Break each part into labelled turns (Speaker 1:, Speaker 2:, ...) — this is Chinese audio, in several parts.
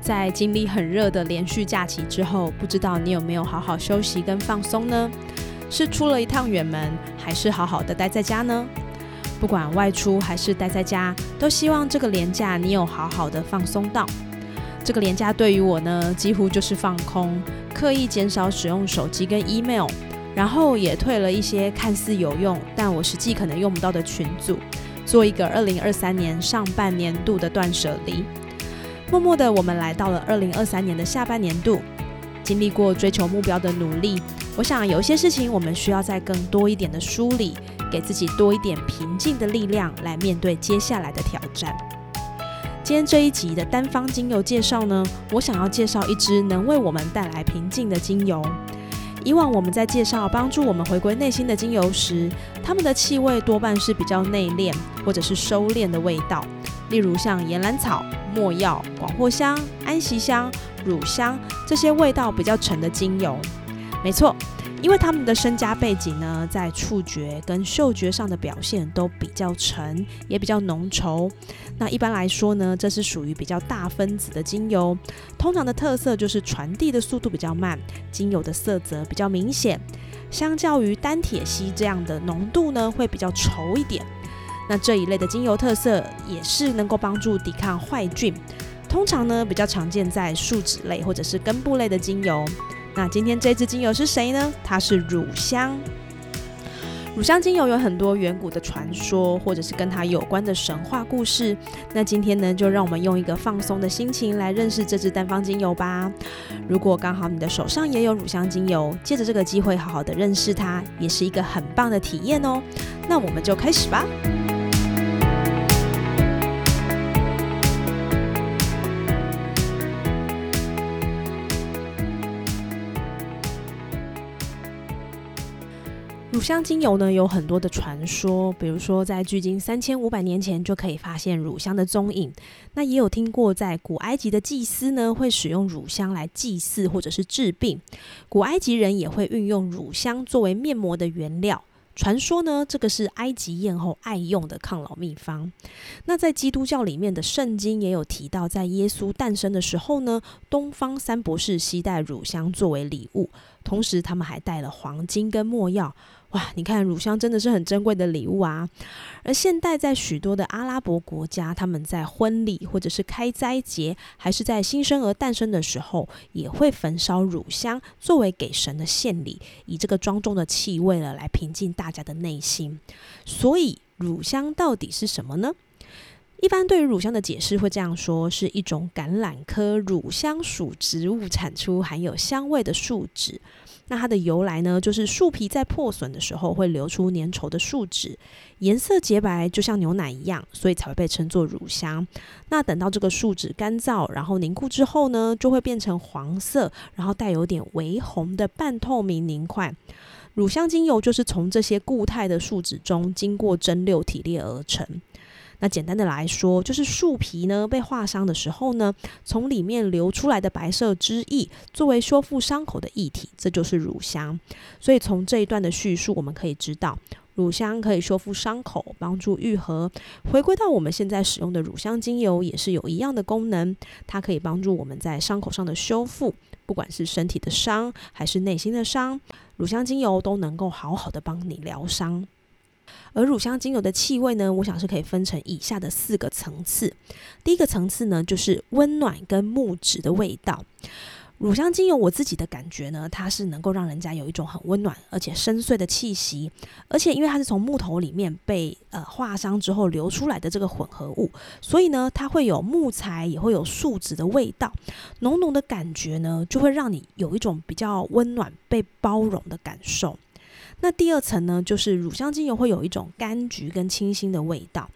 Speaker 1: 在经历很热的连续假期之后，不知道你有没有好好休息跟放松呢？是出了一趟远门，还是好好的待在家呢？不管外出还是待在家，都希望这个年假你有好好的放松到。这个年假对于我呢，几乎就是放空，刻意减少使用手机跟 email，然后也退了一些看似有用，但我实际可能用不到的群组，做一个二零二三年上半年度的断舍离。默默的，我们来到了二零二三年的下半年度，经历过追求目标的努力，我想有一些事情我们需要再更多一点的梳理，给自己多一点平静的力量，来面对接下来的挑战。今天这一集的单方精油介绍呢，我想要介绍一支能为我们带来平静的精油。以往我们在介绍帮助我们回归内心的精油时，它们的气味多半是比较内敛或者是收敛的味道，例如像岩兰草。墨药、广藿香、安息香、乳香这些味道比较沉的精油，没错，因为他们的身家背景呢，在触觉跟嗅觉上的表现都比较沉，也比较浓稠。那一般来说呢，这是属于比较大分子的精油，通常的特色就是传递的速度比较慢，精油的色泽比较明显，相较于单铁烯这样的浓度呢，会比较稠一点。那这一类的精油特色也是能够帮助抵抗坏菌，通常呢比较常见在树脂类或者是根部类的精油。那今天这支精油是谁呢？它是乳香。乳香精油有很多远古的传说，或者是跟它有关的神话故事。那今天呢，就让我们用一个放松的心情来认识这支单方精油吧。如果刚好你的手上也有乳香精油，借着这个机会好好的认识它，也是一个很棒的体验哦。那我们就开始吧。乳香精油呢有很多的传说，比如说在距今三千五百年前就可以发现乳香的踪影。那也有听过，在古埃及的祭司呢会使用乳香来祭祀或者是治病。古埃及人也会运用乳香作为面膜的原料。传说呢，这个是埃及艳后爱用的抗老秘方。那在基督教里面的圣经也有提到，在耶稣诞生的时候呢，东方三博士携带乳香作为礼物，同时他们还带了黄金跟墨药。哇，你看乳香真的是很珍贵的礼物啊！而现代在许多的阿拉伯国家，他们在婚礼或者是开斋节，还是在新生儿诞生的时候，也会焚烧乳香作为给神的献礼，以这个庄重的气味了来平静大家的内心。所以乳香到底是什么呢？一般对于乳香的解释会这样说：是一种橄榄科乳香属植物产出含有香味的树脂。那它的由来呢，就是树皮在破损的时候会流出粘稠的树脂，颜色洁白，就像牛奶一样，所以才会被称作乳香。那等到这个树脂干燥，然后凝固之后呢，就会变成黄色，然后带有点微红的半透明凝块。乳香精油就是从这些固态的树脂中经过蒸馏提炼而成。那简单的来说，就是树皮呢被划伤的时候呢，从里面流出来的白色汁液作为修复伤口的液体，这就是乳香。所以从这一段的叙述，我们可以知道，乳香可以修复伤口，帮助愈合。回归到我们现在使用的乳香精油，也是有一样的功能，它可以帮助我们在伤口上的修复，不管是身体的伤还是内心的伤，乳香精油都能够好好的帮你疗伤。而乳香精油的气味呢，我想是可以分成以下的四个层次。第一个层次呢，就是温暖跟木质的味道。乳香精油我自己的感觉呢，它是能够让人家有一种很温暖而且深邃的气息。而且因为它是从木头里面被呃化伤之后流出来的这个混合物，所以呢，它会有木材也会有树脂的味道，浓浓的感觉呢，就会让你有一种比较温暖被包容的感受。那第二层呢，就是乳香精油会有一种柑橘跟清新的味道。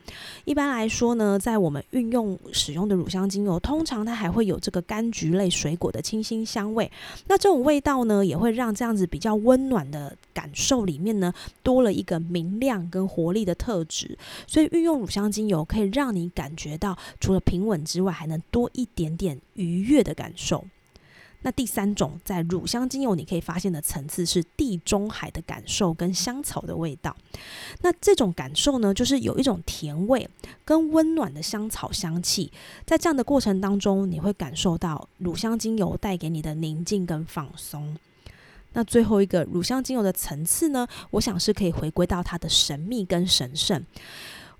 Speaker 1: 一般来说呢，在我们运用使用的乳香精油，通常它还会有这个柑橘类水果的清新香味。那这种味道呢，也会让这样子比较温暖的感受里面呢，多了一个明亮跟活力的特质。所以运用乳香精油可以让你感觉到，除了平稳之外，还能多一点点愉悦的感受。那第三种在乳香精油你可以发现的层次是地中海的感受跟香草的味道。那这种感受呢，就是有一种甜味跟温暖的香草香气。在这样的过程当中，你会感受到乳香精油带给你的宁静跟放松。那最后一个乳香精油的层次呢，我想是可以回归到它的神秘跟神圣。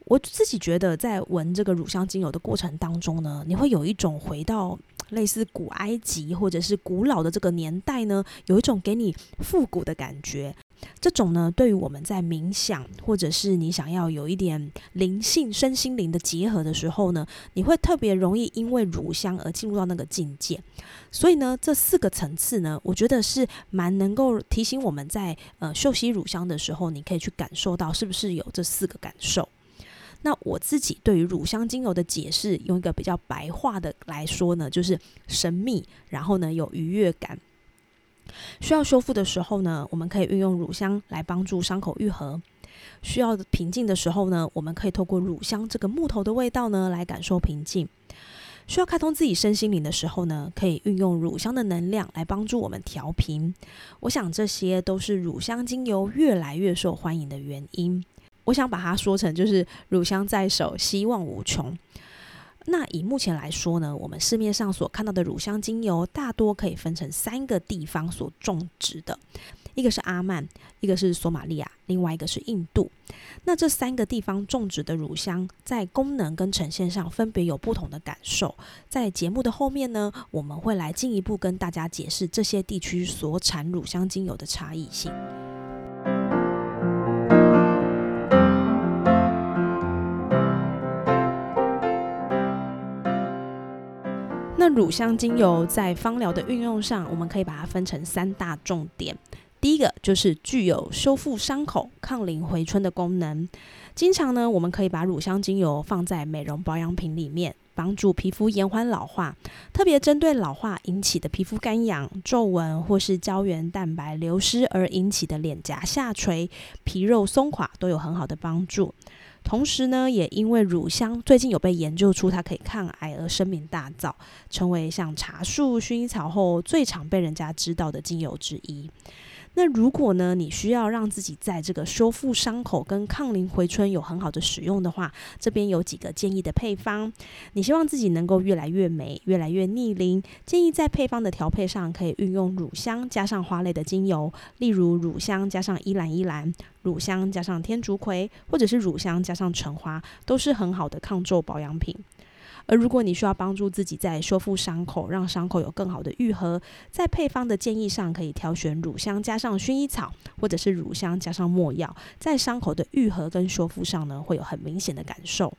Speaker 1: 我自己觉得，在闻这个乳香精油的过程当中呢，你会有一种回到。类似古埃及或者是古老的这个年代呢，有一种给你复古的感觉。这种呢，对于我们在冥想或者是你想要有一点灵性、身心灵的结合的时候呢，你会特别容易因为乳香而进入到那个境界。所以呢，这四个层次呢，我觉得是蛮能够提醒我们在呃嗅吸乳香的时候，你可以去感受到是不是有这四个感受。那我自己对于乳香精油的解释，用一个比较白话的来说呢，就是神秘，然后呢有愉悦感。需要修复的时候呢，我们可以运用乳香来帮助伤口愈合；需要平静的时候呢，我们可以透过乳香这个木头的味道呢来感受平静；需要开通自己身心灵的时候呢，可以运用乳香的能量来帮助我们调频。我想这些都是乳香精油越来越受欢迎的原因。我想把它说成就是乳香在手，希望无穷。那以目前来说呢，我们市面上所看到的乳香精油，大多可以分成三个地方所种植的，一个是阿曼，一个是索马利亚，另外一个是印度。那这三个地方种植的乳香，在功能跟呈现上分别有不同的感受。在节目的后面呢，我们会来进一步跟大家解释这些地区所产乳香精油的差异性。乳香精油在芳疗的运用上，我们可以把它分成三大重点。第一个就是具有修复伤口、抗龄回春的功能。经常呢，我们可以把乳香精油放在美容保养品里面，帮助皮肤延缓老化。特别针对老化引起的皮肤干痒、皱纹，或是胶原蛋白流失而引起的脸颊下垂、皮肉松垮，都有很好的帮助。同时呢，也因为乳香最近有被研究出它可以抗癌而声名大噪，成为像茶树、薰衣草后最常被人家知道的精油之一。那如果呢，你需要让自己在这个修复伤口跟抗龄回春有很好的使用的话，这边有几个建议的配方。你希望自己能够越来越美、越来越逆龄，建议在配方的调配上可以运用乳香加上花类的精油，例如乳香加上依兰依兰，乳香加上天竺葵，或者是乳香加上橙花，都是很好的抗皱保养品。而如果你需要帮助自己在修复伤口，让伤口有更好的愈合，在配方的建议上，可以挑选乳香加上薰衣草，或者是乳香加上没药，在伤口的愈合跟修复上呢，会有很明显的感受。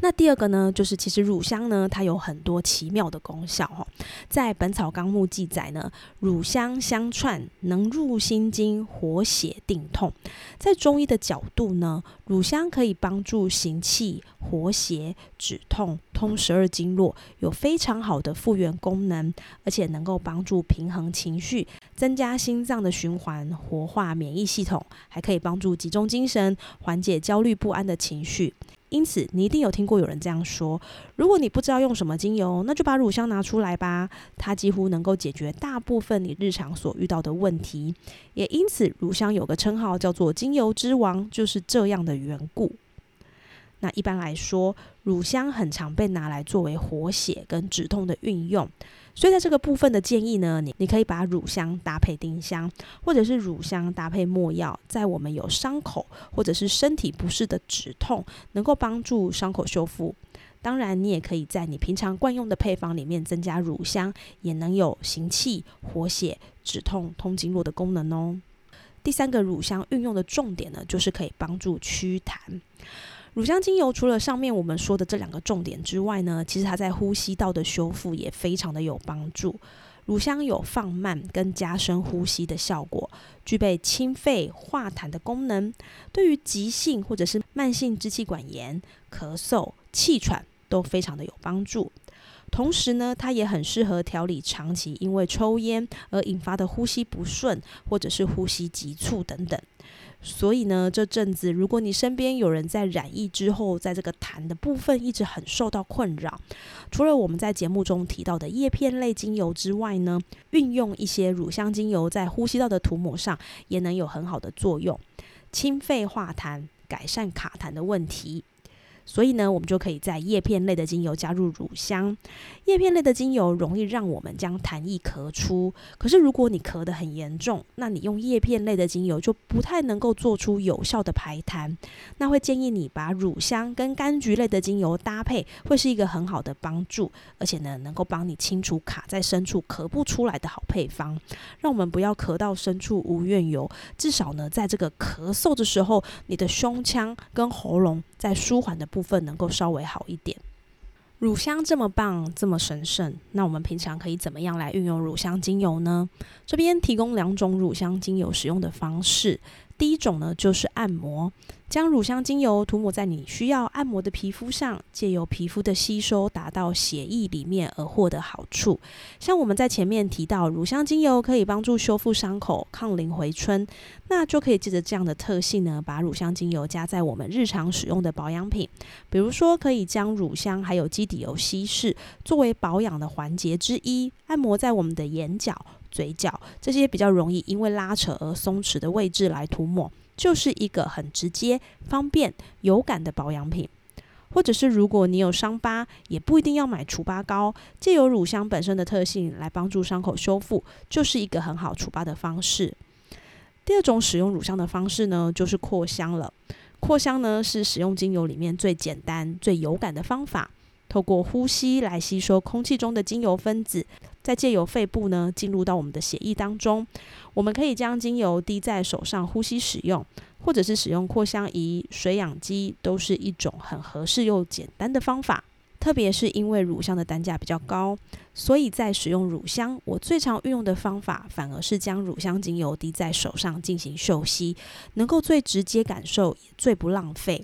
Speaker 1: 那第二个呢，就是其实乳香呢，它有很多奇妙的功效哈。在《本草纲目》记载呢，乳香香串能入心经、活血定痛。在中医的角度呢，乳香可以帮助行气、活血、止痛、通十二经络，有非常好的复原功能，而且能够帮助平衡情绪、增加心脏的循环、活化免疫系统，还可以帮助集中精神、缓解焦虑不安的情绪。因此，你一定有听过有人这样说：如果你不知道用什么精油，那就把乳香拿出来吧。它几乎能够解决大部分你日常所遇到的问题。也因此，乳香有个称号叫做“精油之王”，就是这样的缘故。那一般来说，乳香很常被拿来作为活血跟止痛的运用。所以在这个部分的建议呢，你你可以把乳香搭配丁香，或者是乳香搭配没药，在我们有伤口或者是身体不适的止痛，能够帮助伤口修复。当然，你也可以在你平常惯用的配方里面增加乳香，也能有行气、活血、止痛、通经络的功能哦。第三个乳香运用的重点呢，就是可以帮助祛痰。乳香精油除了上面我们说的这两个重点之外呢，其实它在呼吸道的修复也非常的有帮助。乳香有放慢跟加深呼吸的效果，具备清肺化痰的功能，对于急性或者是慢性支气管炎、咳嗽、气喘都非常的有帮助。同时呢，它也很适合调理长期因为抽烟而引发的呼吸不顺，或者是呼吸急促等等。所以呢，这阵子如果你身边有人在染疫之后，在这个痰的部分一直很受到困扰，除了我们在节目中提到的叶片类精油之外呢，运用一些乳香精油在呼吸道的涂抹上，也能有很好的作用，清肺化痰，改善卡痰的问题。所以呢，我们就可以在叶片类的精油加入乳香。叶片类的精油容易让我们将痰液咳出，可是如果你咳得很严重，那你用叶片类的精油就不太能够做出有效的排痰。那会建议你把乳香跟柑橘类的精油搭配，会是一个很好的帮助，而且呢，能够帮你清除卡在深处咳不出来的好配方。让我们不要咳到深处无怨尤，至少呢，在这个咳嗽的时候，你的胸腔跟喉咙在舒缓的。部分能够稍微好一点。乳香这么棒，这么神圣，那我们平常可以怎么样来运用乳香精油呢？这边提供两种乳香精油使用的方式。第一种呢，就是按摩。将乳香精油涂抹在你需要按摩的皮肤上，借由皮肤的吸收，达到血液里面而获得好处。像我们在前面提到，乳香精油可以帮助修复伤口、抗龄回春，那就可以借着这样的特性呢，把乳香精油加在我们日常使用的保养品，比如说可以将乳香还有基底油稀释，作为保养的环节之一，按摩在我们的眼角、嘴角这些比较容易因为拉扯而松弛的位置来涂抹。就是一个很直接、方便、有感的保养品，或者是如果你有伤疤，也不一定要买除疤膏，借由乳香本身的特性来帮助伤口修复，就是一个很好除疤的方式。第二种使用乳香的方式呢，就是扩香了。扩香呢是使用精油里面最简单、最有感的方法，透过呼吸来吸收空气中的精油分子。再借由肺部呢进入到我们的血液当中，我们可以将精油滴在手上呼吸使用，或者是使用扩香仪、水氧机，都是一种很合适又简单的方法。特别是因为乳香的单价比较高，所以在使用乳香，我最常运用的方法反而是将乳香精油滴在手上进行嗅吸，能够最直接感受，也最不浪费。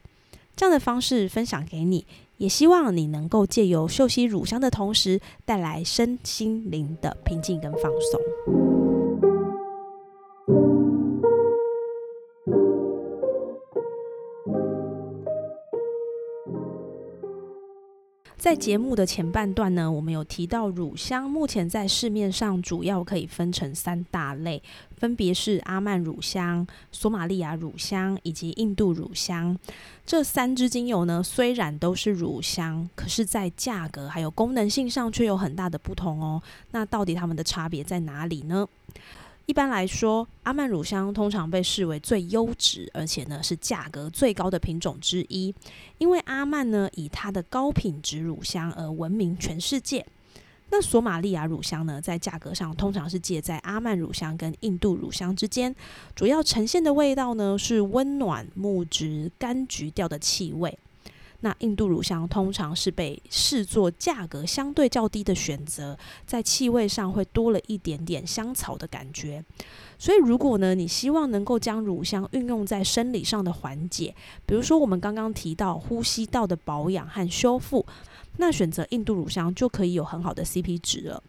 Speaker 1: 这样的方式分享给你。也希望你能够借由嗅吸乳香的同时，带来身心灵的平静跟放松。在节目的前半段呢，我们有提到乳香目前在市面上主要可以分成三大类，分别是阿曼乳香、索马利亚乳香以及印度乳香。这三支精油呢，虽然都是乳香，可是，在价格还有功能性上却有很大的不同哦。那到底它们的差别在哪里呢？一般来说，阿曼乳香通常被视为最优质，而且呢是价格最高的品种之一。因为阿曼呢以它的高品质乳香而闻名全世界。那索马利亚乳香呢，在价格上通常是介在阿曼乳香跟印度乳香之间，主要呈现的味道呢是温暖木质柑橘调的气味。那印度乳香通常是被视作价格相对较低的选择，在气味上会多了一点点香草的感觉。所以，如果呢你希望能够将乳香运用在生理上的缓解，比如说我们刚刚提到呼吸道的保养和修复，那选择印度乳香就可以有很好的 CP 值了。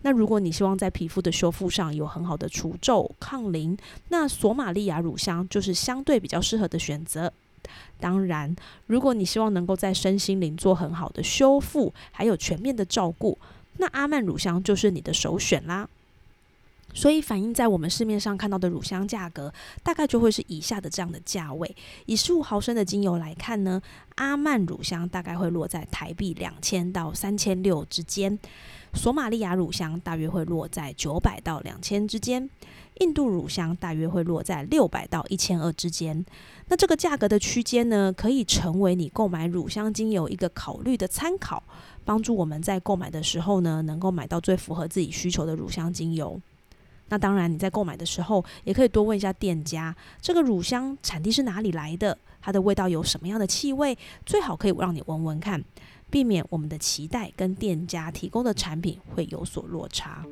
Speaker 1: 那如果你希望在皮肤的修复上有很好的除皱抗龄，那索马利亚乳香就是相对比较适合的选择。当然，如果你希望能够在身心灵做很好的修复，还有全面的照顾，那阿曼乳香就是你的首选啦。所以，反映在我们市面上看到的乳香价格，大概就会是以下的这样的价位。以十五毫升的精油来看呢，阿曼乳香大概会落在台币两千到三千六之间，索马利亚乳香大约会落在九百到两千之间。印度乳香大约会落在六百到一千二之间，那这个价格的区间呢，可以成为你购买乳香精油一个考虑的参考，帮助我们在购买的时候呢，能够买到最符合自己需求的乳香精油。那当然，你在购买的时候，也可以多问一下店家，这个乳香产地是哪里来的，它的味道有什么样的气味，最好可以让你闻闻看，避免我们的期待跟店家提供的产品会有所落差。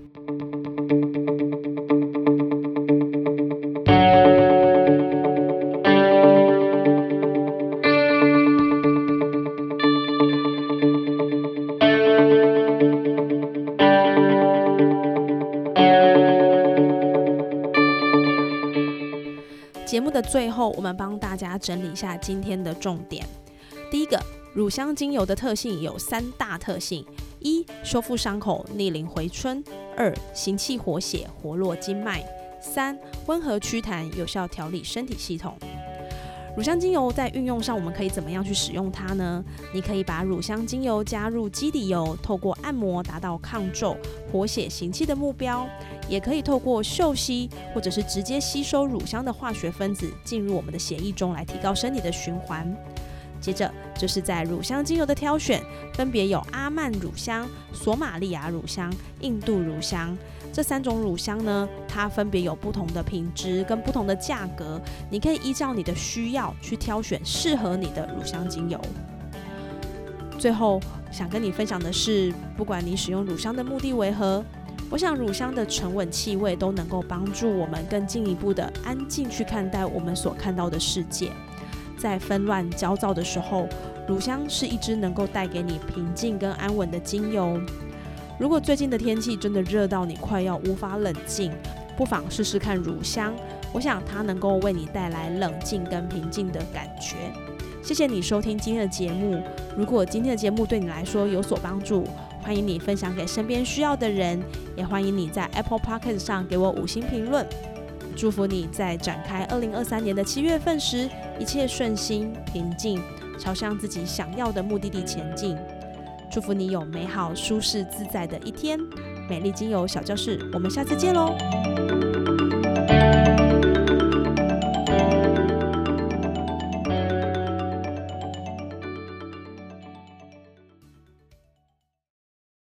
Speaker 1: 节目的最后，我们帮大家整理一下今天的重点，第一个。乳香精油的特性有三大特性：一、修复伤口、逆龄回春；二、行气活血、活络经脉；三、温和祛痰、有效调理身体系统。乳香精油在运用上，我们可以怎么样去使用它呢？你可以把乳香精油加入基底油，透过按摩达到抗皱、活血行气的目标；也可以透过嗅吸，或者是直接吸收乳香的化学分子进入我们的血液中，来提高身体的循环。接着就是在乳香精油的挑选，分别有阿曼乳香、索马利亚乳香、印度乳香这三种乳香呢，它分别有不同的品质跟不同的价格，你可以依照你的需要去挑选适合你的乳香精油。最后想跟你分享的是，不管你使用乳香的目的为何，我想乳香的沉稳气味都能够帮助我们更进一步的安静去看待我们所看到的世界。在纷乱焦躁的时候，乳香是一支能够带给你平静跟安稳的精油。如果最近的天气真的热到你快要无法冷静，不妨试试看乳香。我想它能够为你带来冷静跟平静的感觉。谢谢你收听今天的节目。如果今天的节目对你来说有所帮助，欢迎你分享给身边需要的人，也欢迎你在 Apple Podcast 上给我五星评论。祝福你在展开二零二三年的七月份时，一切顺心平静，朝向自己想要的目的地前进。祝福你有美好、舒适、自在的一天。美丽精油小教室，我们下次见喽！